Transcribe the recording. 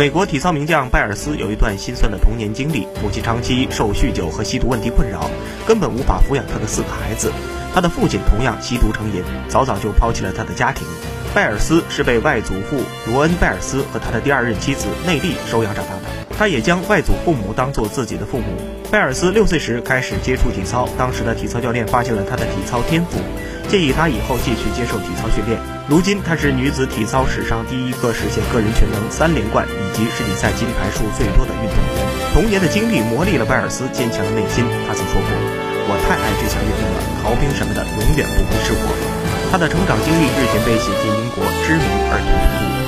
美国体操名将拜尔斯有一段心酸的童年经历，母亲长期受酗酒和吸毒问题困扰，根本无法抚养他的四个孩子。他的父亲同样吸毒成瘾，早早就抛弃了他的家庭。拜尔斯是被外祖父罗恩·拜尔斯和他的第二任妻子内蒂收养长大的，他也将外祖父母当做自己的父母。拜尔斯六岁时开始接触体操，当时的体操教练发现了他的体操天赋。建议她以后继续接受体操训练。如今，她是女子体操史上第一个实现个人全能三连冠以及世锦赛金牌数最多的运动员。童年的经历磨砺了拜尔斯坚强的内心。他曾说过：“我太爱这项运动了，逃兵什么的永远不会是我。”她的成长经历日前被写进英国知名儿童读物。